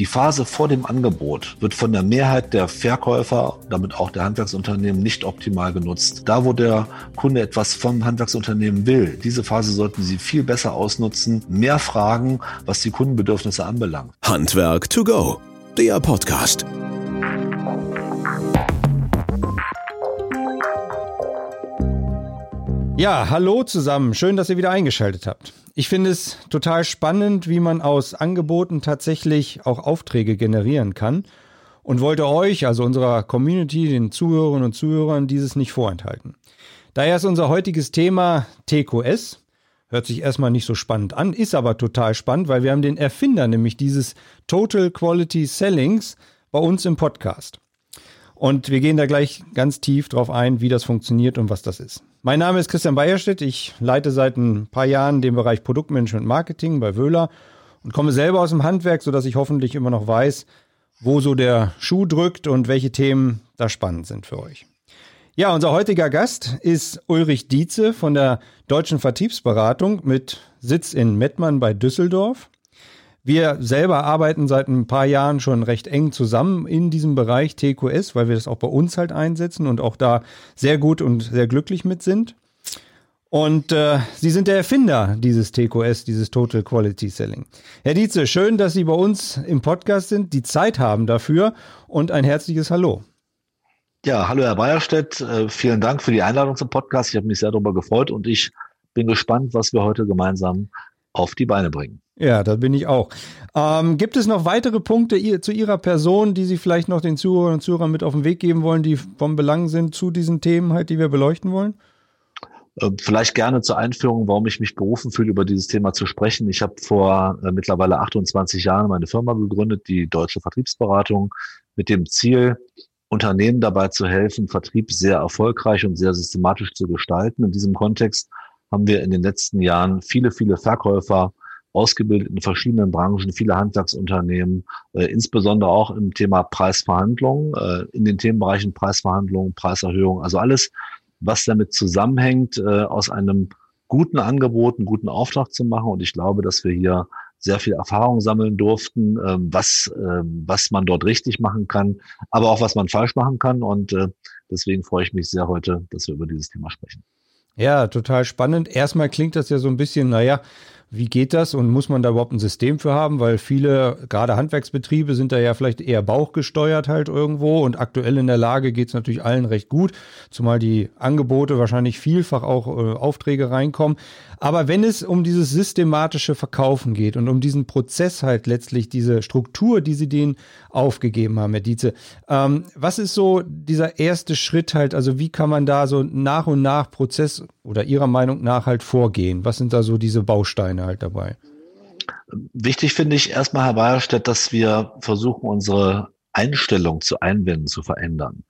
Die Phase vor dem Angebot wird von der Mehrheit der Verkäufer, damit auch der Handwerksunternehmen, nicht optimal genutzt. Da, wo der Kunde etwas vom Handwerksunternehmen will, diese Phase sollten Sie viel besser ausnutzen, mehr fragen, was die Kundenbedürfnisse anbelangt. Handwerk to go, der Podcast. Ja, hallo zusammen. Schön, dass ihr wieder eingeschaltet habt. Ich finde es total spannend, wie man aus Angeboten tatsächlich auch Aufträge generieren kann und wollte euch, also unserer Community, den Zuhörerinnen und Zuhörern, dieses nicht vorenthalten. Daher ist unser heutiges Thema TQS. Hört sich erstmal nicht so spannend an, ist aber total spannend, weil wir haben den Erfinder nämlich dieses Total Quality Sellings bei uns im Podcast. Und wir gehen da gleich ganz tief drauf ein, wie das funktioniert und was das ist. Mein Name ist Christian Beierstedt. Ich leite seit ein paar Jahren den Bereich Produktmanagement Marketing bei Wöhler und komme selber aus dem Handwerk, sodass ich hoffentlich immer noch weiß, wo so der Schuh drückt und welche Themen da spannend sind für euch. Ja, unser heutiger Gast ist Ulrich Dietze von der Deutschen Vertriebsberatung mit Sitz in Mettmann bei Düsseldorf. Wir selber arbeiten seit ein paar Jahren schon recht eng zusammen in diesem Bereich TQS, weil wir das auch bei uns halt einsetzen und auch da sehr gut und sehr glücklich mit sind. Und äh, Sie sind der Erfinder dieses TQS, dieses Total Quality Selling. Herr Dietze, schön, dass Sie bei uns im Podcast sind, die Zeit haben dafür und ein herzliches Hallo. Ja, hallo Herr Beierstedt, äh, vielen Dank für die Einladung zum Podcast. Ich habe mich sehr darüber gefreut und ich bin gespannt, was wir heute gemeinsam auf die Beine bringen. Ja, da bin ich auch. Ähm, gibt es noch weitere Punkte zu Ihrer Person, die Sie vielleicht noch den Zuhörern und Zuhörern mit auf den Weg geben wollen, die vom Belang sind zu diesen Themen halt, die wir beleuchten wollen? Ähm, vielleicht gerne zur Einführung, warum ich mich berufen fühle, über dieses Thema zu sprechen. Ich habe vor äh, mittlerweile 28 Jahren meine Firma gegründet, die Deutsche Vertriebsberatung, mit dem Ziel, Unternehmen dabei zu helfen, Vertrieb sehr erfolgreich und sehr systematisch zu gestalten. In diesem Kontext haben wir in den letzten Jahren viele, viele Verkäufer ausgebildet in verschiedenen Branchen, viele Handwerksunternehmen, äh, insbesondere auch im Thema Preisverhandlungen, äh, in den Themenbereichen Preisverhandlungen, Preiserhöhung, also alles, was damit zusammenhängt, äh, aus einem guten Angebot, einen guten Auftrag zu machen. Und ich glaube, dass wir hier sehr viel Erfahrung sammeln durften, äh, was, äh, was man dort richtig machen kann, aber auch was man falsch machen kann. Und äh, deswegen freue ich mich sehr heute, dass wir über dieses Thema sprechen. Ja, total spannend. Erstmal klingt das ja so ein bisschen, naja, wie geht das und muss man da überhaupt ein System für haben? Weil viele, gerade Handwerksbetriebe, sind da ja vielleicht eher bauchgesteuert halt irgendwo und aktuell in der Lage geht es natürlich allen recht gut, zumal die Angebote wahrscheinlich vielfach auch äh, Aufträge reinkommen. Aber wenn es um dieses systematische Verkaufen geht und um diesen Prozess halt letztlich, diese Struktur, die Sie denen aufgegeben haben, Herr Dietze, ähm, was ist so dieser erste Schritt halt? Also wie kann man da so nach und nach Prozess oder Ihrer Meinung nach halt vorgehen? Was sind da so diese Bausteine? Szene halt dabei. Wichtig finde ich erstmal, Herr Bayerstedt, dass wir versuchen, unsere Einstellung zu Einwänden zu verändern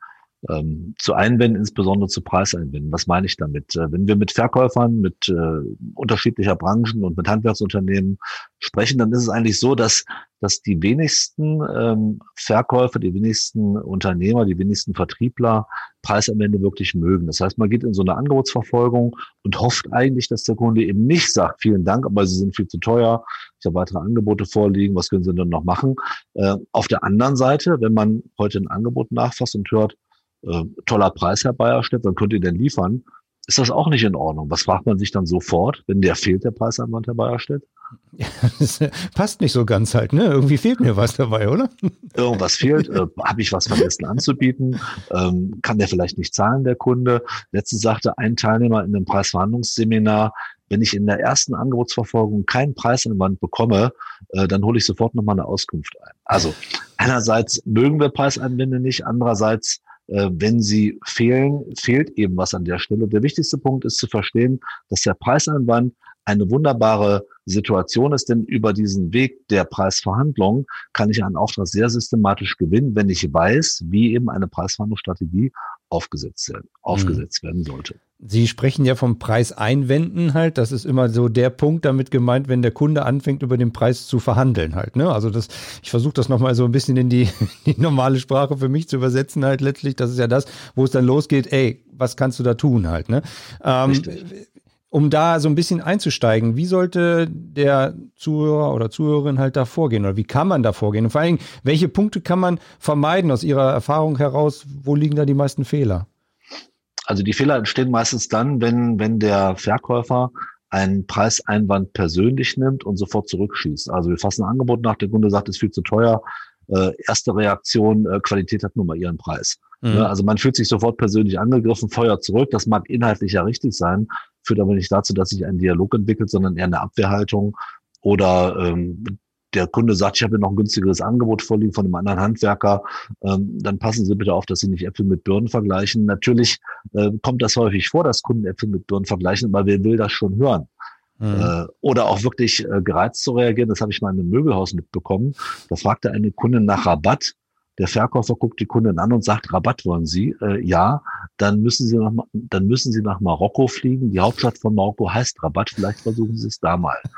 ähm, zu Einwänden, insbesondere zu Preiseinwänden. Was meine ich damit? Äh, wenn wir mit Verkäufern, mit äh, unterschiedlicher Branchen und mit Handwerksunternehmen sprechen, dann ist es eigentlich so, dass, dass die wenigsten ähm, Verkäufer, die wenigsten Unternehmer, die wenigsten Vertriebler Preiseinwände wirklich mögen. Das heißt, man geht in so eine Angebotsverfolgung und hofft eigentlich, dass der Kunde eben nicht sagt, vielen Dank, aber Sie sind viel zu teuer, ich habe weitere Angebote vorliegen, was können Sie denn noch machen? Äh, auf der anderen Seite, wenn man heute ein Angebot nachfasst und hört, äh, toller Preis, Herr Bayerstedt, dann könnt ihr den liefern. Ist das auch nicht in Ordnung? Was fragt man sich dann sofort, wenn der fehlt, der Preisanwand, Herr Bayerstedt? Ja, das passt nicht so ganz halt, ne? Irgendwie fehlt mir was dabei, oder? Irgendwas fehlt. Äh, Habe ich was vergessen anzubieten? Ähm, kann der vielleicht nicht zahlen, der Kunde? Letztens sagte ein Teilnehmer in einem Preisverhandlungsseminar, wenn ich in der ersten Angebotsverfolgung keinen Preisanwand bekomme, äh, dann hole ich sofort nochmal eine Auskunft ein. Also einerseits mögen wir Preiseinwände nicht, andererseits äh, wenn sie fehlen, fehlt eben was an der Stelle. Der wichtigste Punkt ist zu verstehen, dass der Preiseinwand eine wunderbare Situation ist, denn über diesen Weg der Preisverhandlung kann ich einen Auftrag sehr systematisch gewinnen, wenn ich weiß, wie eben eine Preisverhandlungsstrategie aufgesetzt werden, aufgesetzt werden sollte. Sie sprechen ja vom Preis einwenden halt. Das ist immer so der Punkt damit gemeint, wenn der Kunde anfängt, über den Preis zu verhandeln halt. Ne? Also das, ich versuche das nochmal so ein bisschen in die, die normale Sprache für mich zu übersetzen halt letztlich. Das ist ja das, wo es dann losgeht, ey, was kannst du da tun halt. Ne? Ähm, um da so ein bisschen einzusteigen, wie sollte der Zuhörer oder Zuhörerin halt da vorgehen oder wie kann man da vorgehen? Und vor allen Dingen, welche Punkte kann man vermeiden aus Ihrer Erfahrung heraus? Wo liegen da die meisten Fehler? Also die Fehler entstehen meistens dann, wenn, wenn der Verkäufer einen Preiseinwand persönlich nimmt und sofort zurückschießt. Also wir fassen ein Angebot nach, der Kunde sagt, es ist viel zu teuer. Äh, erste Reaktion, äh, Qualität hat nun mal ihren Preis. Mhm. Ne? Also man fühlt sich sofort persönlich angegriffen, feuert zurück. Das mag inhaltlich ja richtig sein, führt aber nicht dazu, dass sich ein Dialog entwickelt, sondern eher eine Abwehrhaltung oder ähm, der Kunde sagt, ich habe noch ein günstigeres Angebot vorliegen von einem anderen Handwerker, ähm, dann passen Sie bitte auf, dass Sie nicht Äpfel mit Birnen vergleichen. Natürlich äh, kommt das häufig vor, dass Kunden Äpfel mit Birnen vergleichen, aber wer will das schon hören? Mhm. Äh, oder auch wirklich äh, gereizt zu reagieren. Das habe ich mal in einem Möbelhaus mitbekommen. Da fragte eine Kundin nach Rabatt der Verkäufer guckt die Kundin an und sagt, Rabatt wollen Sie? Äh, ja, dann müssen Sie nach, dann müssen Sie nach Marokko fliegen. Die Hauptstadt von Marokko heißt Rabatt. Vielleicht versuchen Sie es da mal.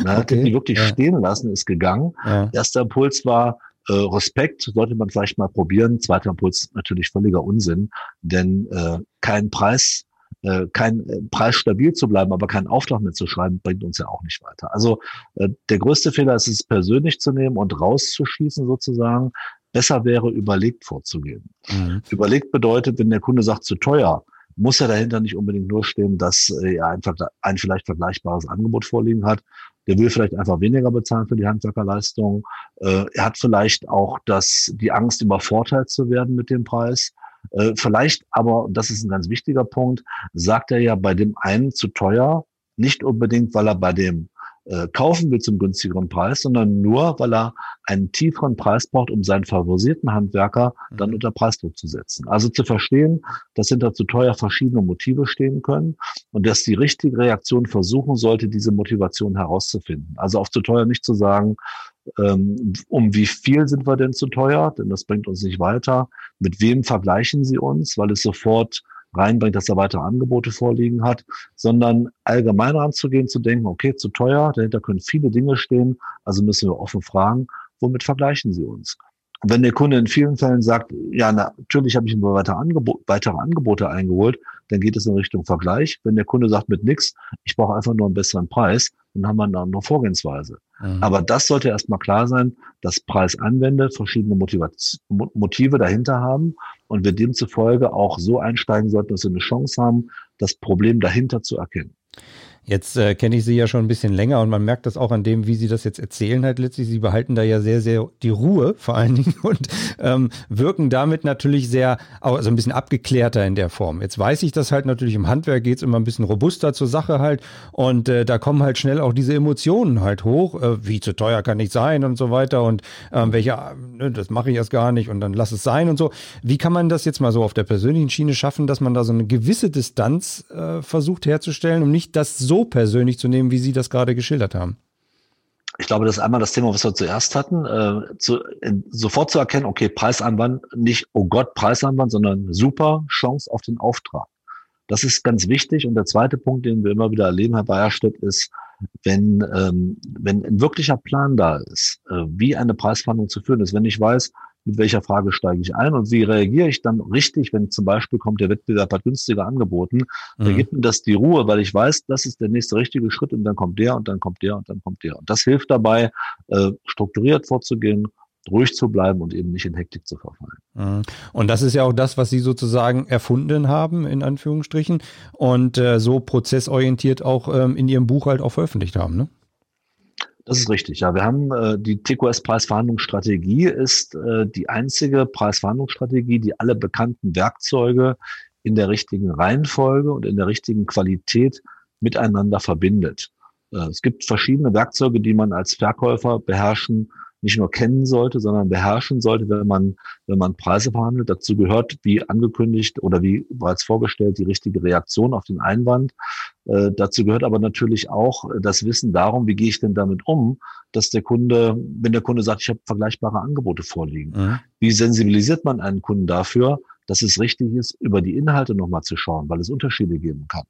Okay. Hat die wirklich ja. stehen lassen, ist gegangen. Ja. Erster Impuls war, äh, Respekt sollte man vielleicht mal probieren. Zweiter Impuls natürlich völliger Unsinn, denn äh, kein Preis äh, kein äh, Preis stabil zu bleiben, aber keinen Auftrag mehr zu schreiben, bringt uns ja auch nicht weiter. Also äh, der größte Fehler ist es persönlich zu nehmen und rauszuschießen sozusagen besser wäre, überlegt vorzugehen. Mhm. Überlegt bedeutet, wenn der Kunde sagt, zu teuer, muss ja dahinter nicht unbedingt nur stehen, dass äh, er einfach ein vielleicht vergleichbares Angebot vorliegen hat. Der will vielleicht einfach weniger bezahlen für die Handwerkerleistung. Äh, er hat vielleicht auch das, die Angst, übervorteilt zu werden mit dem Preis. Äh, vielleicht aber, das ist ein ganz wichtiger Punkt, sagt er ja bei dem einen zu teuer, nicht unbedingt, weil er bei dem äh, kaufen will zum günstigeren Preis, sondern nur, weil er einen tieferen Preis braucht, um seinen favorisierten Handwerker dann mhm. unter Preisdruck zu setzen. Also zu verstehen, dass hinter zu teuer verschiedene Motive stehen können und dass die richtige Reaktion versuchen sollte, diese Motivation herauszufinden. Also auf zu teuer nicht zu sagen, ähm, um wie viel sind wir denn zu teuer, denn das bringt uns nicht weiter. Mit wem vergleichen Sie uns, weil es sofort reinbringt, dass er weitere Angebote vorliegen hat, sondern allgemein ranzugehen, zu denken, okay, zu teuer, dahinter können viele Dinge stehen, also müssen wir offen fragen, womit vergleichen Sie uns? Wenn der Kunde in vielen Fällen sagt, ja, natürlich habe ich mir weitere Angebote eingeholt, dann geht es in Richtung Vergleich. Wenn der Kunde sagt mit nichts, ich brauche einfach nur einen besseren Preis, dann haben wir eine andere Vorgehensweise. Mhm. Aber das sollte erstmal klar sein, dass Preisanwender verschiedene Motive dahinter haben und wir demzufolge auch so einsteigen sollten, dass wir eine Chance haben, das Problem dahinter zu erkennen. Jetzt äh, kenne ich Sie ja schon ein bisschen länger und man merkt das auch an dem, wie Sie das jetzt erzählen halt letztlich. Sie behalten da ja sehr, sehr die Ruhe vor allen Dingen und ähm, wirken damit natürlich sehr, also ein bisschen abgeklärter in der Form. Jetzt weiß ich, dass halt natürlich im Handwerk geht es immer ein bisschen robuster zur Sache halt und äh, da kommen halt schnell auch diese Emotionen halt hoch, äh, wie zu teuer kann ich sein und so weiter und ähm, welche, äh, das mache ich erst gar nicht und dann lass es sein und so. Wie kann man das jetzt mal so auf der persönlichen Schiene schaffen, dass man da so eine gewisse Distanz äh, versucht herzustellen, um nicht das so persönlich zu nehmen, wie Sie das gerade geschildert haben? Ich glaube, das ist einmal das Thema, was wir zuerst hatten, äh, zu, in, sofort zu erkennen, okay, Preisanwand, nicht, oh Gott, Preisanwand, sondern super Chance auf den Auftrag. Das ist ganz wichtig. Und der zweite Punkt, den wir immer wieder erleben, Herr Bayerstedt, ist, wenn, ähm, wenn ein wirklicher Plan da ist, äh, wie eine Preisverhandlung zu führen ist, wenn ich weiß, mit welcher Frage steige ich ein und wie reagiere ich dann richtig, wenn zum Beispiel kommt, der Wettbewerb hat günstiger angeboten, mhm. dann gibt mir das die Ruhe, weil ich weiß, das ist der nächste richtige Schritt und dann kommt der und dann kommt der und dann kommt der. Und das hilft dabei, äh, strukturiert vorzugehen, ruhig zu bleiben und eben nicht in Hektik zu verfallen. Mhm. Und das ist ja auch das, was Sie sozusagen erfunden haben, in Anführungsstrichen, und äh, so prozessorientiert auch ähm, in Ihrem Buch halt auch veröffentlicht haben, ne? Das ist richtig. Ja, wir haben äh, die TQS-Preisverhandlungsstrategie ist äh, die einzige Preisverhandlungsstrategie, die alle bekannten Werkzeuge in der richtigen Reihenfolge und in der richtigen Qualität miteinander verbindet. Äh, es gibt verschiedene Werkzeuge, die man als Verkäufer beherrschen nicht nur kennen sollte, sondern beherrschen sollte, wenn man, wenn man Preise verhandelt. Dazu gehört, wie angekündigt oder wie bereits vorgestellt, die richtige Reaktion auf den Einwand. Äh, dazu gehört aber natürlich auch das Wissen darum, wie gehe ich denn damit um, dass der Kunde, wenn der Kunde sagt, ich habe vergleichbare Angebote vorliegen, mhm. wie sensibilisiert man einen Kunden dafür, dass es richtig ist, über die Inhalte nochmal zu schauen, weil es Unterschiede geben kann.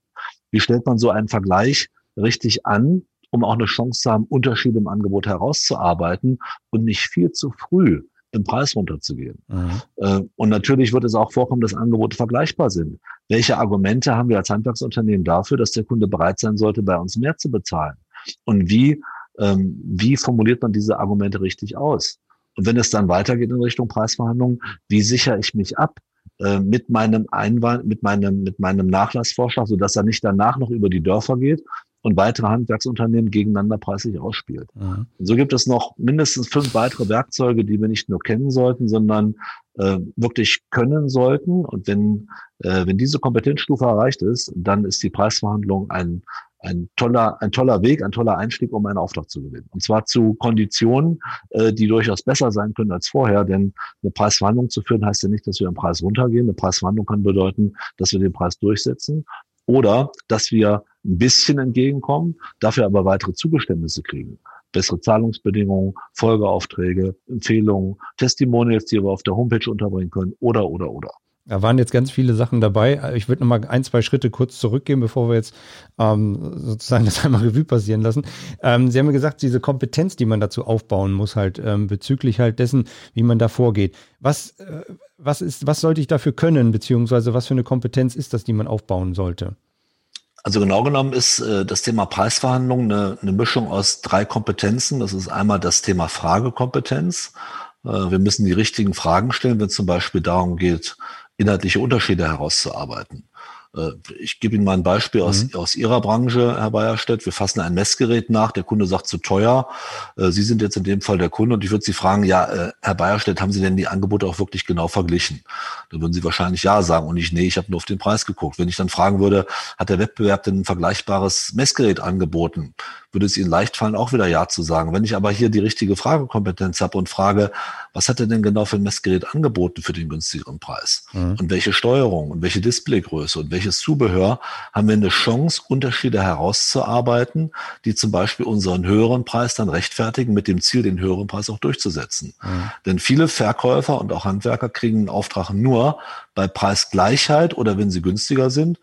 Wie stellt man so einen Vergleich richtig an, um auch eine Chance zu haben, Unterschiede im Angebot herauszuarbeiten und nicht viel zu früh im Preis runterzugehen. Mhm. Äh, und natürlich wird es auch vorkommen, dass Angebote vergleichbar sind. Welche Argumente haben wir als Handwerksunternehmen dafür, dass der Kunde bereit sein sollte, bei uns mehr zu bezahlen? Und wie, ähm, wie formuliert man diese Argumente richtig aus? Und wenn es dann weitergeht in Richtung Preisverhandlungen, wie sichere ich mich ab? Äh, mit meinem Einwand, mit meinem, mit meinem Nachlassvorschlag, sodass er nicht danach noch über die Dörfer geht und weitere Handwerksunternehmen gegeneinander preislich ausspielt. Mhm. So gibt es noch mindestens fünf weitere Werkzeuge, die wir nicht nur kennen sollten, sondern äh, wirklich können sollten. Und wenn, äh, wenn diese Kompetenzstufe erreicht ist, dann ist die Preisverhandlung ein, ein toller, ein toller Weg, ein toller Einstieg, um einen Auftrag zu gewinnen. Und zwar zu Konditionen, äh, die durchaus besser sein können als vorher. Denn eine Preisverhandlung zu führen, heißt ja nicht, dass wir am Preis runtergehen. Eine Preisverhandlung kann bedeuten, dass wir den Preis durchsetzen oder dass wir ein bisschen entgegenkommen, dafür aber weitere Zugeständnisse kriegen. Bessere Zahlungsbedingungen, Folgeaufträge, Empfehlungen, Testimonials, die wir auf der Homepage unterbringen können oder, oder, oder. Da waren jetzt ganz viele Sachen dabei. Ich würde noch mal ein, zwei Schritte kurz zurückgehen, bevor wir jetzt ähm, sozusagen das einmal Revue passieren lassen. Ähm, Sie haben ja gesagt, diese Kompetenz, die man dazu aufbauen muss, halt ähm, bezüglich halt dessen, wie man da vorgeht. Was, äh, was ist, was sollte ich dafür können, beziehungsweise was für eine Kompetenz ist das, die man aufbauen sollte? Also genau genommen ist äh, das Thema Preisverhandlung eine, eine Mischung aus drei Kompetenzen. Das ist einmal das Thema Fragekompetenz. Äh, wir müssen die richtigen Fragen stellen, wenn es zum Beispiel darum geht, inhaltliche Unterschiede herauszuarbeiten. Äh, ich gebe Ihnen mal ein Beispiel aus, mhm. aus Ihrer Branche, Herr Bayerstedt. Wir fassen ein Messgerät nach, der Kunde sagt zu teuer. Äh, Sie sind jetzt in dem Fall der Kunde und ich würde Sie fragen, ja, äh, Herr Bayerstedt, haben Sie denn die Angebote auch wirklich genau verglichen? Da würden Sie wahrscheinlich ja sagen und ich, nee, ich habe nur auf den Preis geguckt. Wenn ich dann fragen würde, hat der Wettbewerb denn ein vergleichbares Messgerät angeboten? würde es Ihnen leicht fallen, auch wieder Ja zu sagen. Wenn ich aber hier die richtige Fragekompetenz habe und frage, was hat er denn genau für ein Messgerät angeboten für den günstigeren Preis? Mhm. Und welche Steuerung und welche Displaygröße und welches Zubehör haben wir eine Chance, Unterschiede herauszuarbeiten, die zum Beispiel unseren höheren Preis dann rechtfertigen, mit dem Ziel, den höheren Preis auch durchzusetzen. Mhm. Denn viele Verkäufer und auch Handwerker kriegen einen Auftrag nur bei Preisgleichheit oder wenn sie günstiger sind.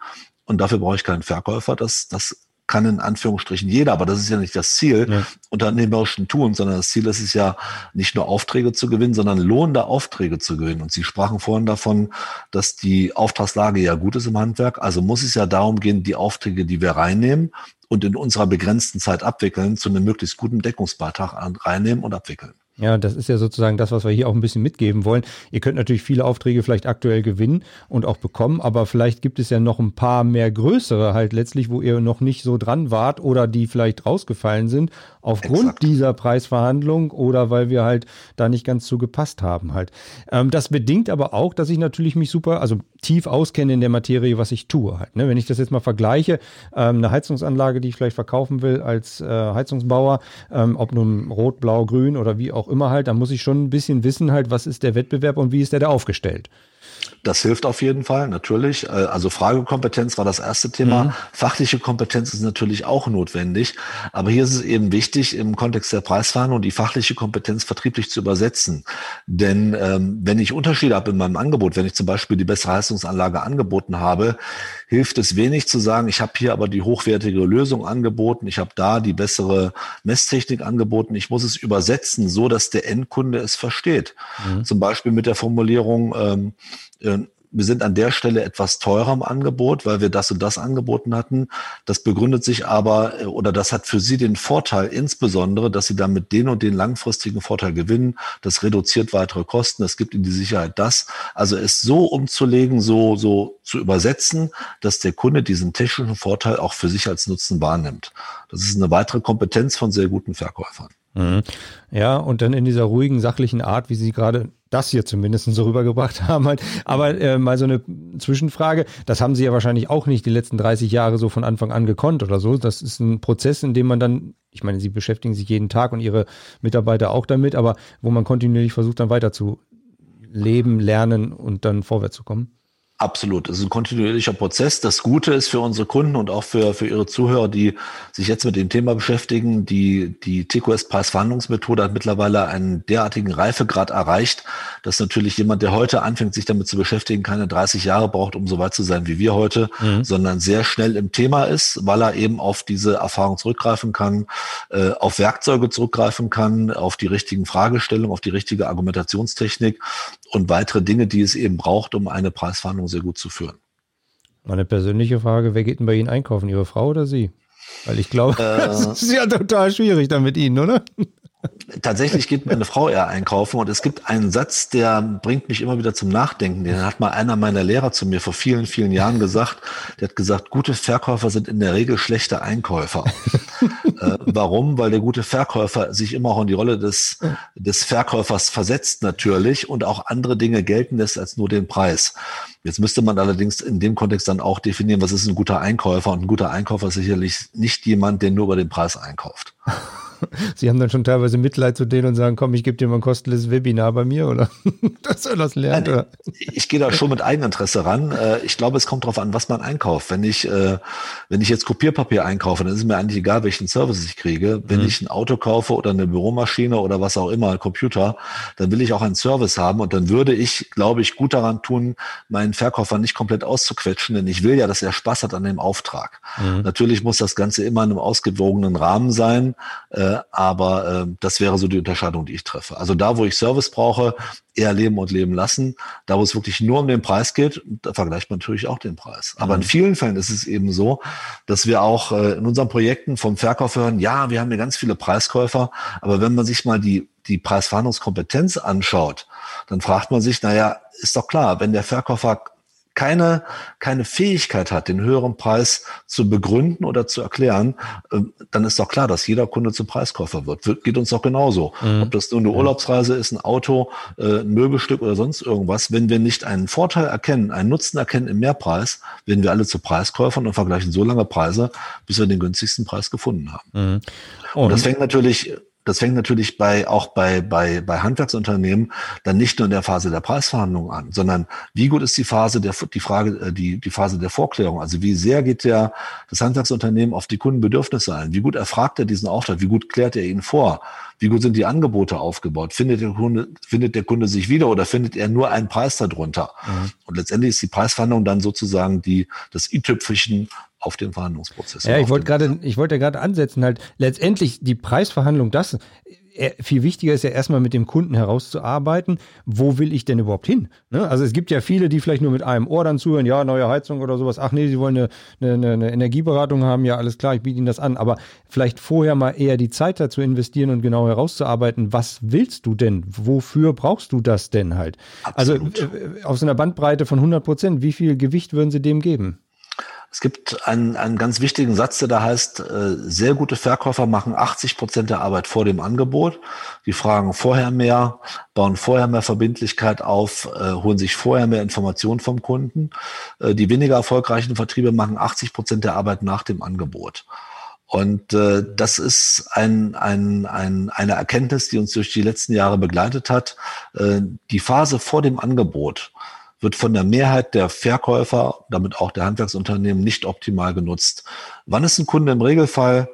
Und dafür brauche ich keinen Verkäufer. Das, das kann in Anführungsstrichen jeder, aber das ist ja nicht das Ziel ja. unternehmerischen Tun, sondern das Ziel ist es ja nicht nur Aufträge zu gewinnen, sondern lohnende Aufträge zu gewinnen. Und Sie sprachen vorhin davon, dass die Auftragslage ja gut ist im Handwerk. Also muss es ja darum gehen, die Aufträge, die wir reinnehmen und in unserer begrenzten Zeit abwickeln, zu einem möglichst guten Deckungsbeitrag reinnehmen und abwickeln. Ja, das ist ja sozusagen das, was wir hier auch ein bisschen mitgeben wollen. Ihr könnt natürlich viele Aufträge vielleicht aktuell gewinnen und auch bekommen, aber vielleicht gibt es ja noch ein paar mehr größere halt letztlich, wo ihr noch nicht so dran wart oder die vielleicht rausgefallen sind aufgrund Exakt. dieser Preisverhandlung oder weil wir halt da nicht ganz so gepasst haben halt. Ähm, das bedingt aber auch, dass ich natürlich mich super, also tief auskenne in der Materie, was ich tue halt. Ne? Wenn ich das jetzt mal vergleiche, ähm, eine Heizungsanlage, die ich vielleicht verkaufen will als äh, Heizungsbauer, ähm, ob nun rot, blau, grün oder wie auch immer halt, dann muss ich schon ein bisschen wissen halt, was ist der Wettbewerb und wie ist der da aufgestellt. Das hilft auf jeden Fall, natürlich. Äh, also Fragekompetenz war das erste Thema. Mhm. Fachliche Kompetenz ist natürlich auch notwendig. Aber hier ist es eben wichtig, im Kontext der Preisverhandlung die fachliche Kompetenz vertrieblich zu übersetzen. Denn ähm, wenn ich Unterschiede habe in meinem Angebot, wenn ich zum Beispiel die bessere Heizungsanlage angeboten habe, hilft es wenig zu sagen, ich habe hier aber die hochwertige Lösung angeboten, ich habe da die bessere Messtechnik angeboten. Ich muss es übersetzen, so dass der Endkunde es versteht. Mhm. Zum Beispiel mit der Formulierung, ähm, äh, wir sind an der Stelle etwas teurer im Angebot, weil wir das und das angeboten hatten. Das begründet sich aber äh, oder das hat für Sie den Vorteil insbesondere, dass Sie damit den und den langfristigen Vorteil gewinnen. Das reduziert weitere Kosten. Das gibt Ihnen die Sicherheit das. Also es so umzulegen, so, so zu übersetzen, dass der Kunde diesen technischen Vorteil auch für sich als Nutzen wahrnimmt. Das ist eine weitere Kompetenz von sehr guten Verkäufern. Mhm. Ja, und dann in dieser ruhigen, sachlichen Art, wie Sie gerade das hier zumindest so rübergebracht haben halt. Aber äh, mal so eine Zwischenfrage, das haben Sie ja wahrscheinlich auch nicht die letzten 30 Jahre so von Anfang an gekonnt oder so. Das ist ein Prozess, in dem man dann, ich meine, Sie beschäftigen sich jeden Tag und Ihre Mitarbeiter auch damit, aber wo man kontinuierlich versucht, dann weiter zu leben, lernen und dann vorwärts zu kommen. Absolut. Es ist ein kontinuierlicher Prozess. Das Gute ist für unsere Kunden und auch für, für ihre Zuhörer, die sich jetzt mit dem Thema beschäftigen, die, die TQS-Preisverhandlungsmethode hat mittlerweile einen derartigen Reifegrad erreicht, dass natürlich jemand, der heute anfängt, sich damit zu beschäftigen, keine 30 Jahre braucht, um so weit zu sein wie wir heute, mhm. sondern sehr schnell im Thema ist, weil er eben auf diese Erfahrung zurückgreifen kann, äh, auf Werkzeuge zurückgreifen kann, auf die richtigen Fragestellungen, auf die richtige Argumentationstechnik und weitere Dinge, die es eben braucht, um eine Preisverhandlung Beziehung sehr gut zu führen. Meine persönliche Frage, wer geht denn bei Ihnen einkaufen, Ihre Frau oder Sie? Weil ich glaube, äh, das ist ja total schwierig dann mit Ihnen, oder? Tatsächlich geht meine Frau eher einkaufen und es gibt einen Satz, der bringt mich immer wieder zum Nachdenken. Den hat mal einer meiner Lehrer zu mir vor vielen, vielen Jahren gesagt. Der hat gesagt, gute Verkäufer sind in der Regel schlechte Einkäufer. äh, warum? Weil der gute Verkäufer sich immer auch in die Rolle des, des Verkäufers versetzt natürlich und auch andere Dinge gelten lässt als nur den Preis. Jetzt müsste man allerdings in dem Kontext dann auch definieren, was ist ein guter Einkäufer und ein guter Einkäufer ist sicherlich nicht jemand, der nur über den Preis einkauft. Sie haben dann schon teilweise Mitleid zu denen und sagen, komm, ich gebe dir mal ein kostenloses Webinar bei mir, oder? Dass er das lernt, Nein? Ich gehe da schon mit Eigeninteresse ran. Äh, ich glaube, es kommt darauf an, was man einkauft. Wenn ich, äh, wenn ich jetzt Kopierpapier einkaufe, dann ist es mir eigentlich egal, welchen Service ich kriege. Wenn mhm. ich ein Auto kaufe oder eine Büromaschine oder was auch immer, ein Computer, dann will ich auch einen Service haben und dann würde ich, glaube ich, gut daran tun, meinen Verkäufer nicht komplett auszuquetschen, denn ich will ja, dass er Spaß hat an dem Auftrag. Mhm. Natürlich muss das Ganze immer in einem ausgewogenen Rahmen sein. Äh, äh, aber äh, das wäre so die Unterscheidung, die ich treffe. Also da, wo ich Service brauche, eher leben und leben lassen. Da, wo es wirklich nur um den Preis geht, da vergleicht man natürlich auch den Preis. Aber mhm. in vielen Fällen ist es eben so, dass wir auch äh, in unseren Projekten vom Verkauf hören, ja, wir haben ja ganz viele Preiskäufer, aber wenn man sich mal die, die Preisverhandlungskompetenz anschaut, dann fragt man sich, naja, ist doch klar, wenn der Verkäufer keine, keine Fähigkeit hat, den höheren Preis zu begründen oder zu erklären, ähm, dann ist doch klar, dass jeder Kunde zum Preiskäufer wird. Geht uns doch genauso. Mhm. Ob das nur eine Urlaubsreise ist, ein Auto, äh, ein Möbelstück oder sonst irgendwas. Wenn wir nicht einen Vorteil erkennen, einen Nutzen erkennen im Mehrpreis, werden wir alle zu Preiskäufern und vergleichen so lange Preise, bis wir den günstigsten Preis gefunden haben. Mhm. Und, und das fängt natürlich das fängt natürlich bei, auch bei, bei, bei Handwerksunternehmen dann nicht nur in der Phase der Preisverhandlungen an, sondern wie gut ist die Phase der, die Frage, äh, die, die Phase der Vorklärung? Also wie sehr geht der, das Handwerksunternehmen auf die Kundenbedürfnisse ein? Wie gut erfragt er diesen Auftrag? Wie gut klärt er ihn vor? Wie gut sind die Angebote aufgebaut? Findet der Kunde, findet der Kunde sich wieder oder findet er nur einen Preis darunter? Mhm. Und letztendlich ist die Preisverhandlung dann sozusagen die, das i-Tüpfelchen auf dem Verhandlungsprozess. Ja, ich wollte gerade, ich wollte gerade ansetzen, halt letztendlich die Preisverhandlung, das äh, viel wichtiger ist ja erstmal mit dem Kunden herauszuarbeiten, wo will ich denn überhaupt hin? Ne? Also es gibt ja viele, die vielleicht nur mit einem Ohr dann zuhören, ja, neue Heizung oder sowas, ach nee, sie wollen eine, eine, eine Energieberatung haben, ja, alles klar, ich biete ihnen das an, aber vielleicht vorher mal eher die Zeit dazu investieren und genau herauszuarbeiten, was willst du denn? Wofür brauchst du das denn halt? Also, Absolut. Also auf so einer Bandbreite von 100 Prozent, wie viel Gewicht würden sie dem geben? Es gibt einen, einen ganz wichtigen Satz, der da heißt, äh, sehr gute Verkäufer machen 80 Prozent der Arbeit vor dem Angebot. Die fragen vorher mehr, bauen vorher mehr Verbindlichkeit auf, äh, holen sich vorher mehr Informationen vom Kunden. Äh, die weniger erfolgreichen Vertriebe machen 80 Prozent der Arbeit nach dem Angebot. Und äh, das ist ein, ein, ein, eine Erkenntnis, die uns durch die letzten Jahre begleitet hat. Äh, die Phase vor dem Angebot wird von der Mehrheit der Verkäufer, damit auch der Handwerksunternehmen, nicht optimal genutzt. Wann ist ein Kunde im Regelfall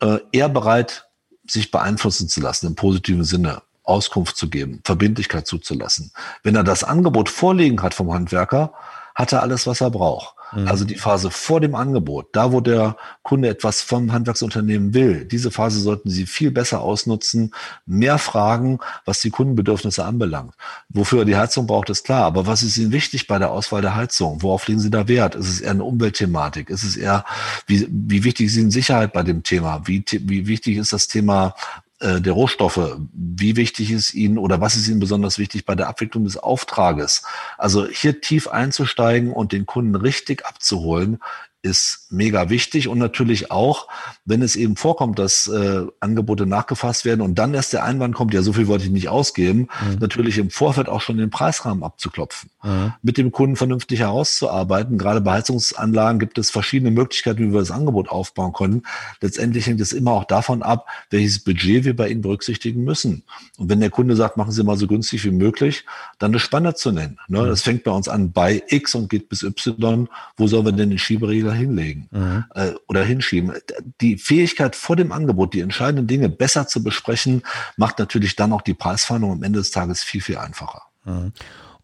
äh, eher bereit, sich beeinflussen zu lassen im positiven Sinne? Auskunft zu geben, Verbindlichkeit zuzulassen. Wenn er das Angebot vorliegen hat vom Handwerker, hat er alles, was er braucht. Mhm. Also die Phase vor dem Angebot, da wo der Kunde etwas vom Handwerksunternehmen will, diese Phase sollten Sie viel besser ausnutzen, mehr fragen, was die Kundenbedürfnisse anbelangt. Wofür er die Heizung braucht, ist klar. Aber was ist Ihnen wichtig bei der Auswahl der Heizung? Worauf legen Sie da Wert? Ist es eher eine Umweltthematik? Ist es eher, wie, wie wichtig ist Ihnen Sicherheit bei dem Thema? Wie, wie wichtig ist das Thema der Rohstoffe, wie wichtig ist Ihnen oder was ist Ihnen besonders wichtig bei der Abwicklung des Auftrages? Also hier tief einzusteigen und den Kunden richtig abzuholen, ist mega wichtig und natürlich auch, wenn es eben vorkommt, dass äh, Angebote nachgefasst werden und dann erst der Einwand kommt, ja, so viel wollte ich nicht ausgeben, mhm. natürlich im Vorfeld auch schon den Preisrahmen abzuklopfen, mhm. mit dem Kunden vernünftig herauszuarbeiten. Gerade bei Heizungsanlagen gibt es verschiedene Möglichkeiten, wie wir das Angebot aufbauen können. Letztendlich hängt es immer auch davon ab, welches Budget wir bei Ihnen berücksichtigen müssen. Und wenn der Kunde sagt, machen Sie mal so günstig wie möglich, dann eine Spanne zu nennen. Ne? Mhm. Das fängt bei uns an bei X und geht bis Y. Wo sollen wir denn den Schieberegler hinlegen mhm. äh, oder hinschieben? Die Fähigkeit vor dem Angebot, die entscheidenden Dinge besser zu besprechen, macht natürlich dann auch die Preisverhandlung am Ende des Tages viel, viel einfacher. Mhm.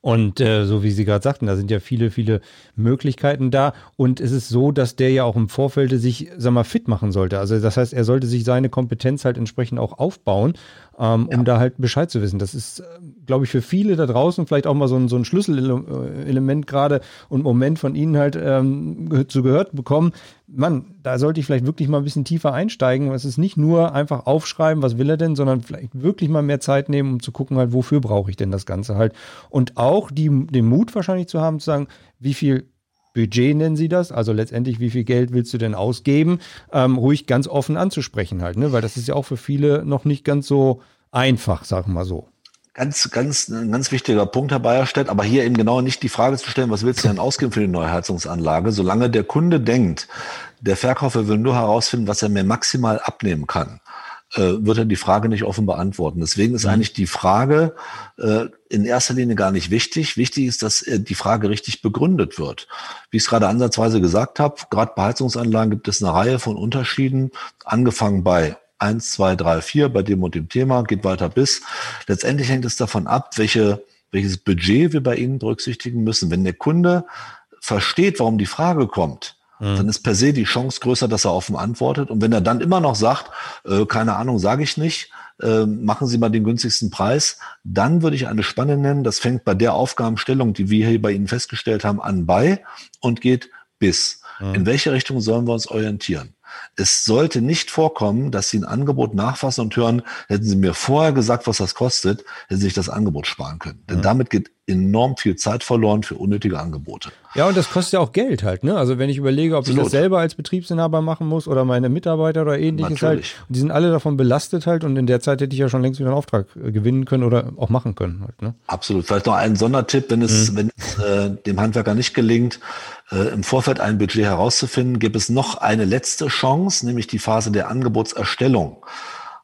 Und äh, so wie Sie gerade sagten, da sind ja viele, viele Möglichkeiten da. Und es ist so, dass der ja auch im Vorfeld sich, sag mal, fit machen sollte. Also das heißt, er sollte sich seine Kompetenz halt entsprechend auch aufbauen ähm, ja. um da halt Bescheid zu wissen. Das ist, äh, glaube ich, für viele da draußen vielleicht auch mal so ein, so ein Schlüsselelement gerade und Moment von Ihnen halt ähm, zu gehört bekommen. Mann, da sollte ich vielleicht wirklich mal ein bisschen tiefer einsteigen. Es ist nicht nur einfach aufschreiben, was will er denn, sondern vielleicht wirklich mal mehr Zeit nehmen, um zu gucken, halt, wofür brauche ich denn das Ganze halt. Und auch die, den Mut wahrscheinlich zu haben, zu sagen, wie viel Budget nennen sie das, also letztendlich, wie viel Geld willst du denn ausgeben, ähm, ruhig ganz offen anzusprechen halt, ne? weil das ist ja auch für viele noch nicht ganz so einfach, sagen wir mal so. Ganz, ganz, ein ganz wichtiger Punkt, Herr Bayerstedt, aber hier eben genau nicht die Frage zu stellen, was willst du denn ausgeben für die neue Heizungsanlage, solange der Kunde denkt, der Verkäufer will nur herausfinden, was er mir maximal abnehmen kann wird er die Frage nicht offen beantworten. Deswegen ist mhm. eigentlich die Frage äh, in erster Linie gar nicht wichtig. Wichtig ist, dass äh, die Frage richtig begründet wird. Wie ich es gerade ansatzweise gesagt habe, gerade bei Heizungsanlagen gibt es eine Reihe von Unterschieden, angefangen bei eins, zwei, drei, vier bei dem und dem Thema, geht weiter bis. Letztendlich hängt es davon ab, welche, welches Budget wir bei Ihnen berücksichtigen müssen. Wenn der Kunde versteht, warum die Frage kommt, Mhm. Dann ist per se die Chance größer, dass er offen antwortet. Und wenn er dann immer noch sagt, äh, keine Ahnung, sage ich nicht, äh, machen Sie mal den günstigsten Preis, dann würde ich eine Spanne nennen. Das fängt bei der Aufgabenstellung, die wir hier bei Ihnen festgestellt haben, an bei und geht bis. Mhm. In welche Richtung sollen wir uns orientieren? Es sollte nicht vorkommen, dass Sie ein Angebot nachfassen und hören, hätten Sie mir vorher gesagt, was das kostet, hätten Sie sich das Angebot sparen können. Denn mhm. damit geht enorm viel Zeit verloren für unnötige Angebote. Ja, und das kostet ja auch Geld halt, ne? Also wenn ich überlege, ob ich das selber als Betriebsinhaber machen muss oder meine Mitarbeiter oder ähnliches halt, Natürlich. halt, die sind alle davon belastet halt und in der Zeit hätte ich ja schon längst wieder einen Auftrag äh, gewinnen können oder auch machen können halt, ne? Absolut. Vielleicht noch ein Sondertipp, wenn es, mhm. wenn es äh, dem Handwerker nicht gelingt, äh, im Vorfeld ein Budget herauszufinden, gibt es noch eine letzte Chance, nämlich die Phase der Angebotserstellung.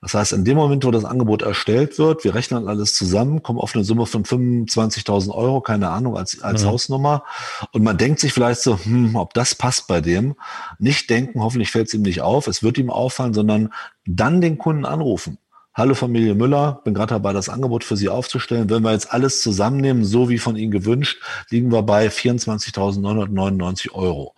Das heißt, in dem Moment, wo das Angebot erstellt wird, wir rechnen alles zusammen, kommen auf eine Summe von 25.000 Euro, keine Ahnung, als, als mhm. Hausnummer. Und man denkt sich vielleicht so, hm, ob das passt bei dem. Nicht denken, hoffentlich fällt es ihm nicht auf, es wird ihm auffallen, sondern dann den Kunden anrufen. Hallo Familie Müller, bin gerade dabei, das Angebot für Sie aufzustellen. Wenn wir jetzt alles zusammennehmen, so wie von Ihnen gewünscht, liegen wir bei 24.999 Euro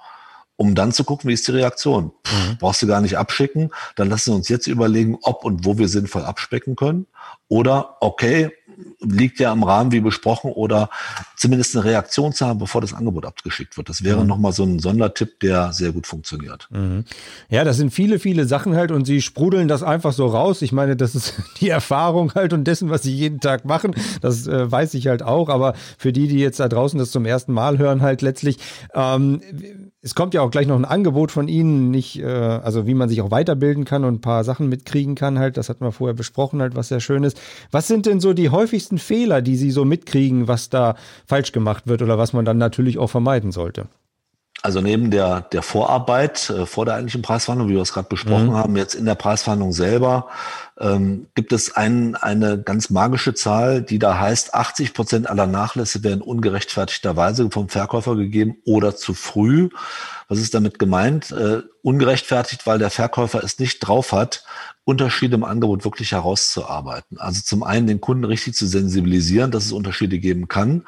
um dann zu gucken, wie ist die Reaktion. Mhm. Brauchst du gar nicht abschicken, dann lassen wir uns jetzt überlegen, ob und wo wir sinnvoll abspecken können. Oder, okay, liegt ja im Rahmen wie besprochen oder zumindest eine Reaktion zu haben, bevor das Angebot abgeschickt wird. Das wäre mhm. nochmal so ein Sondertipp, der sehr gut funktioniert. Mhm. Ja, das sind viele, viele Sachen halt und sie sprudeln das einfach so raus. Ich meine, das ist die Erfahrung halt und dessen, was sie jeden Tag machen. Das äh, weiß ich halt auch. Aber für die, die jetzt da draußen das zum ersten Mal hören, halt letztlich, ähm, es kommt ja auch gleich noch ein Angebot von Ihnen, nicht, äh, also wie man sich auch weiterbilden kann und ein paar Sachen mitkriegen kann halt. Das hatten wir vorher besprochen halt, was sehr schön ist. Was sind denn so die häufigsten Fehler, die Sie so mitkriegen, was da falsch gemacht wird oder was man dann natürlich auch vermeiden sollte? Also neben der, der Vorarbeit äh, vor der eigentlichen Preisverhandlung, wie wir es gerade besprochen mhm. haben, jetzt in der Preisverhandlung selber, ähm, gibt es ein, eine ganz magische Zahl, die da heißt, 80 Prozent aller Nachlässe werden ungerechtfertigterweise vom Verkäufer gegeben oder zu früh. Was ist damit gemeint? Äh, ungerechtfertigt, weil der Verkäufer es nicht drauf hat, Unterschiede im Angebot wirklich herauszuarbeiten. Also zum einen den Kunden richtig zu sensibilisieren, dass es Unterschiede geben kann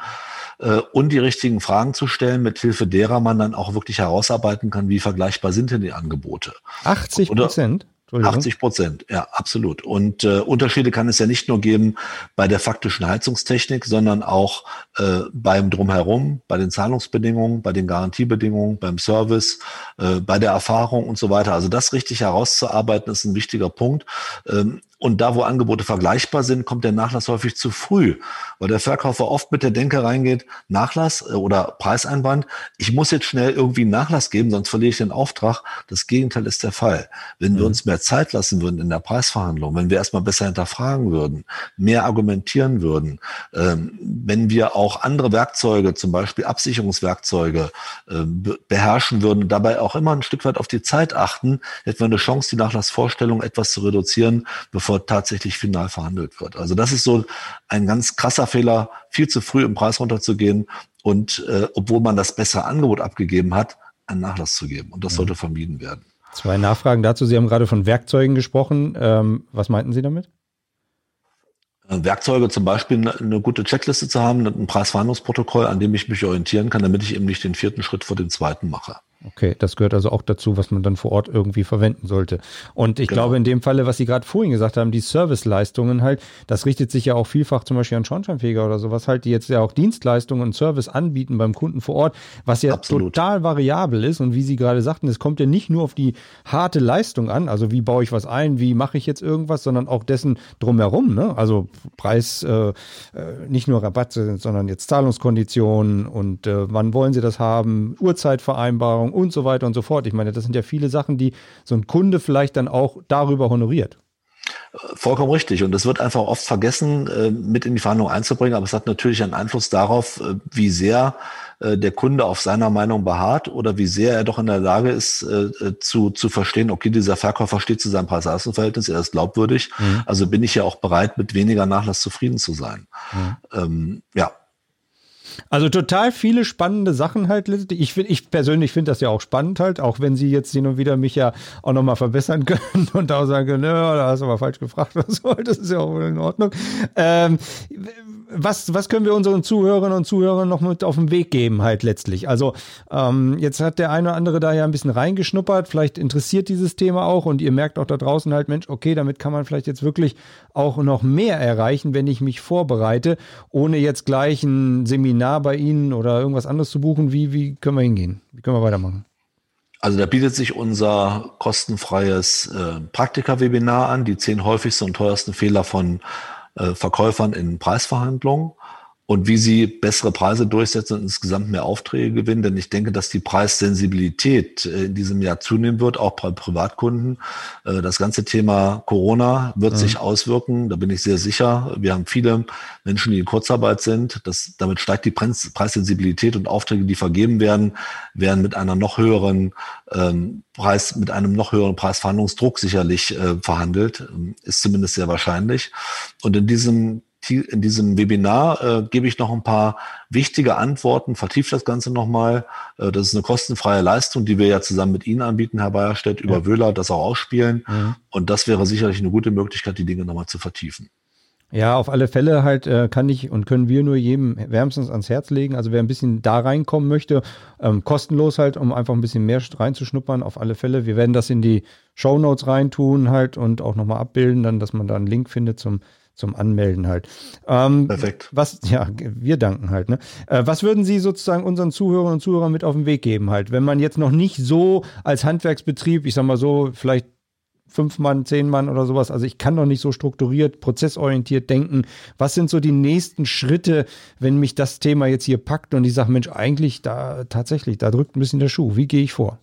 äh, und die richtigen Fragen zu stellen, mit Hilfe derer man dann auch wirklich herausarbeiten kann, wie vergleichbar sind denn die Angebote. 80 Prozent? 80 Prozent, ja, absolut. Und äh, Unterschiede kann es ja nicht nur geben bei der faktischen Heizungstechnik, sondern auch äh, beim Drumherum, bei den Zahlungsbedingungen, bei den Garantiebedingungen, beim Service, äh, bei der Erfahrung und so weiter. Also das richtig herauszuarbeiten ist ein wichtiger Punkt. Ähm, Und da, wo Angebote vergleichbar sind, kommt der Nachlass häufig zu früh, weil der Verkäufer oft mit der Denke reingeht, Nachlass äh, oder Preiseinwand, ich muss jetzt schnell irgendwie einen Nachlass geben, sonst verliere ich den Auftrag. Das Gegenteil ist der Fall. Wenn wir mhm. uns mehr Zeit lassen würden in der Preisverhandlung, wenn wir erstmal besser hinterfragen würden, mehr argumentieren würden, ähm, wenn wir auch andere Werkzeuge, zum Beispiel Absicherungswerkzeuge, äh, beherrschen würden, dabei auch immer ein Stück weit auf die Zeit achten, hätten wir eine Chance, die Nachlassvorstellung etwas zu reduzieren, bevor tatsächlich final verhandelt wird. Also das ist so ein ganz krasser Fehler, viel zu früh im Preis runterzugehen und äh, obwohl man das bessere Angebot abgegeben hat, einen Nachlass zu geben. Und das mhm. sollte vermieden werden. Zwei Nachfragen dazu. Sie haben gerade von Werkzeugen gesprochen. Ähm, was meinten Sie damit? Äh, Werkzeuge zum Beispiel eine gute Checkliste zu haben, ein Preisverhandlungsprotokoll, an dem ich mich orientieren kann, damit ich eben nicht den vierten Schritt vor dem zweiten mache. Okay, das gehört also auch dazu, was man dann vor Ort irgendwie verwenden sollte. Und ich genau. glaube, in dem Falle, was Sie gerade vorhin gesagt haben, die Serviceleistungen halt, das richtet sich ja auch vielfach zum Beispiel an Schornsteinfeger oder sowas halt, die jetzt ja auch Dienstleistungen und Service anbieten beim Kunden vor Ort, was ja Absolut. total variabel ist. Und wie Sie gerade sagten, es kommt ja nicht nur auf die harte Leistung an, also wie baue ich was ein, wie mache ich jetzt irgendwas, sondern auch dessen drumherum. Ne? Also Preis, äh, äh nicht nur Rabatte, sondern jetzt Zahlungskonditionen und äh, wann wollen Sie das haben, Uhrzeitvereinbarung und so weiter und so fort. Ich meine, das sind ja viele Sachen, die so ein Kunde vielleicht dann auch darüber honoriert. Vollkommen richtig. Und es wird einfach oft vergessen, äh, mit in die Verhandlung einzubringen. Aber es hat natürlich einen Einfluss darauf, äh, wie sehr äh, der Kunde auf seiner Meinung beharrt oder wie sehr er doch in der Lage ist, zu, zu verstehen, okay, dieser Verkäufer steht zu seinem Preis-Leistungs-Verhältnis, er ist glaubwürdig. Mhm. Also bin ich ja auch bereit, mit weniger Nachlass zufrieden zu sein. Mhm. Ähm, ja, also total viele spannende Sachen halt. Ich, ich persönlich finde das ja auch spannend halt, auch wenn sie jetzt hin und wieder mich ja auch nochmal verbessern können und auch sagen können, ja, da hast du aber falsch gefragt oder so. Das ist ja auch in Ordnung. Ähm, was, was können wir unseren Zuhörerinnen und Zuhörern noch mit auf den Weg geben, halt letztlich? Also, ähm, jetzt hat der eine oder andere da ja ein bisschen reingeschnuppert. Vielleicht interessiert dieses Thema auch und ihr merkt auch da draußen halt, Mensch, okay, damit kann man vielleicht jetzt wirklich auch noch mehr erreichen, wenn ich mich vorbereite, ohne jetzt gleich ein Seminar bei Ihnen oder irgendwas anderes zu buchen. Wie, wie können wir hingehen? Wie können wir weitermachen? Also da bietet sich unser kostenfreies äh, Praktika-Webinar an, die zehn häufigsten und teuersten Fehler von äh, Verkäufern in Preisverhandlungen und wie sie bessere Preise durchsetzen und insgesamt mehr Aufträge gewinnen. Denn ich denke, dass die Preissensibilität äh, in diesem Jahr zunehmen wird, auch bei Privatkunden. Äh, das ganze Thema Corona wird mhm. sich auswirken, da bin ich sehr sicher. Wir haben viele Menschen, die in Kurzarbeit sind. Das, damit steigt die Preissensibilität und Aufträge, die vergeben werden, werden mit einer noch höheren ähm, Preis, mit einem noch höheren Preisverhandlungsdruck sicherlich äh, verhandelt. Ist zumindest sehr wahrscheinlich. Und in diesem in diesem Webinar äh, gebe ich noch ein paar wichtige Antworten, vertieft das Ganze nochmal. Äh, das ist eine kostenfreie Leistung, die wir ja zusammen mit Ihnen anbieten, Herr Bayerstedt, über ja. Wöhler das auch ausspielen. Mhm. Und das wäre sicherlich eine gute Möglichkeit, die Dinge nochmal zu vertiefen. Ja, auf alle Fälle halt äh, kann ich und können wir nur jedem wärmstens ans Herz legen. Also wer ein bisschen da reinkommen möchte, ähm, kostenlos halt, um einfach ein bisschen mehr reinzuschnuppern, auf alle Fälle. Wir werden das in die Show Notes reintun halt und auch nochmal abbilden, dann, dass man da einen Link findet zum zum Anmelden halt. Ähm, Perfekt. Was, ja, wir danken halt. Ne? Äh, was würden Sie sozusagen unseren Zuhörern und Zuhörern mit auf den Weg geben halt, wenn man jetzt noch nicht so als Handwerksbetrieb, ich sag mal so, vielleicht fünf Mann, zehn Mann oder sowas. Also ich kann doch nicht so strukturiert, prozessorientiert denken. Was sind so die nächsten Schritte, wenn mich das Thema jetzt hier packt und ich sage, Mensch, eigentlich da tatsächlich, da drückt ein bisschen der Schuh. Wie gehe ich vor?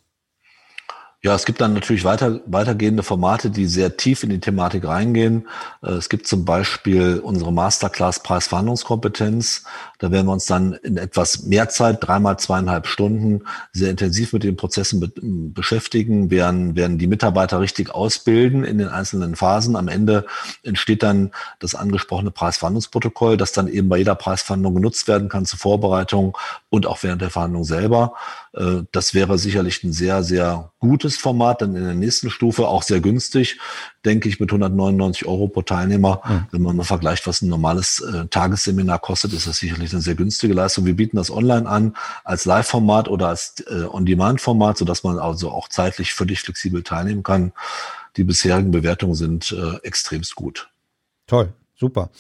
Ja, es gibt dann natürlich weiter, weitergehende Formate, die sehr tief in die Thematik reingehen. Äh, es gibt zum Beispiel unsere Masterclass Preisverhandlungskompetenz. Da werden wir uns dann in etwas mehr Zeit, dreimal zweieinhalb Stunden, sehr intensiv mit den Prozessen be beschäftigen, werden, werden die Mitarbeiter richtig ausbilden in den einzelnen Phasen. Am Ende entsteht dann das angesprochene Preisverhandlungsprotokoll, das dann eben bei jeder Preisverhandlung genutzt werden kann zur Vorbereitung und auch während der Verhandlung selber. Äh, das wäre sicherlich ein sehr, sehr gutes Format, dann in der nächsten Stufe auch sehr günstig, denke ich, mit 199 Euro pro Teilnehmer. Mhm. Wenn man mal vergleicht, was ein normales äh, Tagesseminar kostet, ist das sicherlich eine sehr günstige Leistung. Wir bieten das online an als Live-Format oder als äh, On-Demand-Format, sodass man also auch zeitlich völlig flexibel teilnehmen kann. Die bisherigen Bewertungen sind äh, extremst gut. Toll. Super.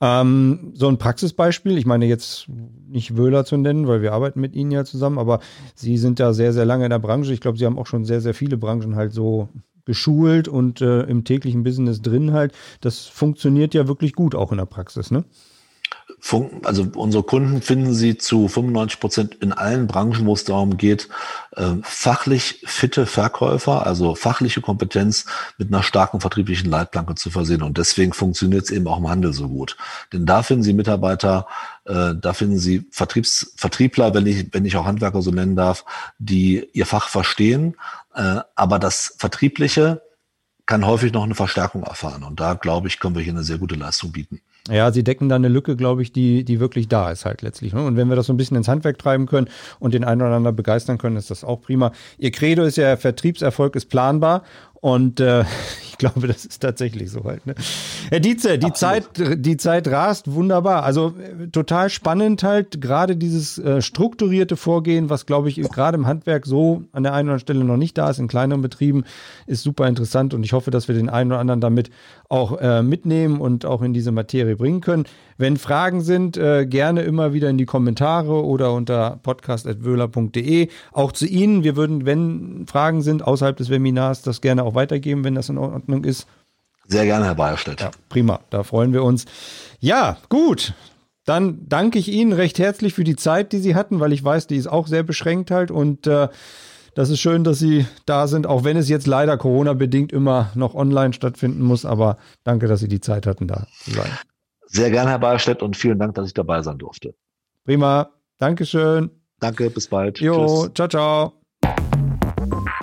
Ähm, so ein Praxisbeispiel, ich meine jetzt nicht Wöhler zu nennen, weil wir arbeiten mit Ihnen ja zusammen, aber Sie sind da sehr, sehr lange in der Branche. Ich glaube, Sie haben auch schon sehr, sehr viele Branchen halt so geschult und äh, im täglichen Business drin halt. Das funktioniert ja wirklich gut auch in der Praxis, ne? Also unsere Kunden finden Sie zu 95 Prozent in allen Branchen, wo es darum geht, äh, fachlich fitte Verkäufer, also fachliche Kompetenz mit einer starken vertrieblichen Leitplanke zu versehen. Und deswegen funktioniert es eben auch im Handel so gut. Denn da finden Sie Mitarbeiter, äh, da finden Sie Vertriebs, Vertriebler, wenn ich, wenn ich auch Handwerker so nennen darf, die ihr Fach verstehen, äh, aber das Vertriebliche kann häufig noch eine Verstärkung erfahren. Und da, glaube ich, können wir hier eine sehr gute Leistung bieten. Ja, sie decken da eine Lücke, glaube ich, die, die wirklich da ist halt letztlich. Ne? Und wenn wir das so ein bisschen ins Handwerk treiben können und den einen oder anderen begeistern können, ist das auch prima. Ihr Credo ist ja, Vertriebserfolg ist planbar. Und äh, ich glaube, das ist tatsächlich so halt. Ne? Herr Dietze, die Zeit, die Zeit rast wunderbar. Also äh, total spannend halt, gerade dieses äh, strukturierte Vorgehen, was glaube ich gerade im Handwerk so an der einen oder anderen Stelle noch nicht da ist, in kleineren Betrieben, ist super interessant und ich hoffe, dass wir den einen oder anderen damit auch äh, mitnehmen und auch in diese Materie bringen können. Wenn Fragen sind, äh, gerne immer wieder in die Kommentare oder unter podcast.wöhler.de. Auch zu Ihnen. Wir würden, wenn Fragen sind außerhalb des Webinars, das gerne auch weitergeben, wenn das in Ordnung ist. Sehr gerne, Herr Bayerstedt. Ja, prima, da freuen wir uns. Ja, gut. Dann danke ich Ihnen recht herzlich für die Zeit, die Sie hatten, weil ich weiß, die ist auch sehr beschränkt halt und äh, das ist schön, dass Sie da sind, auch wenn es jetzt leider Corona-bedingt immer noch online stattfinden muss. Aber danke, dass Sie die Zeit hatten, da zu sein. Sehr gerne, Herr Bayerstedt, und vielen Dank, dass ich dabei sein durfte. Prima. Dankeschön. Danke, bis bald. Jo, Tschüss. ciao, ciao.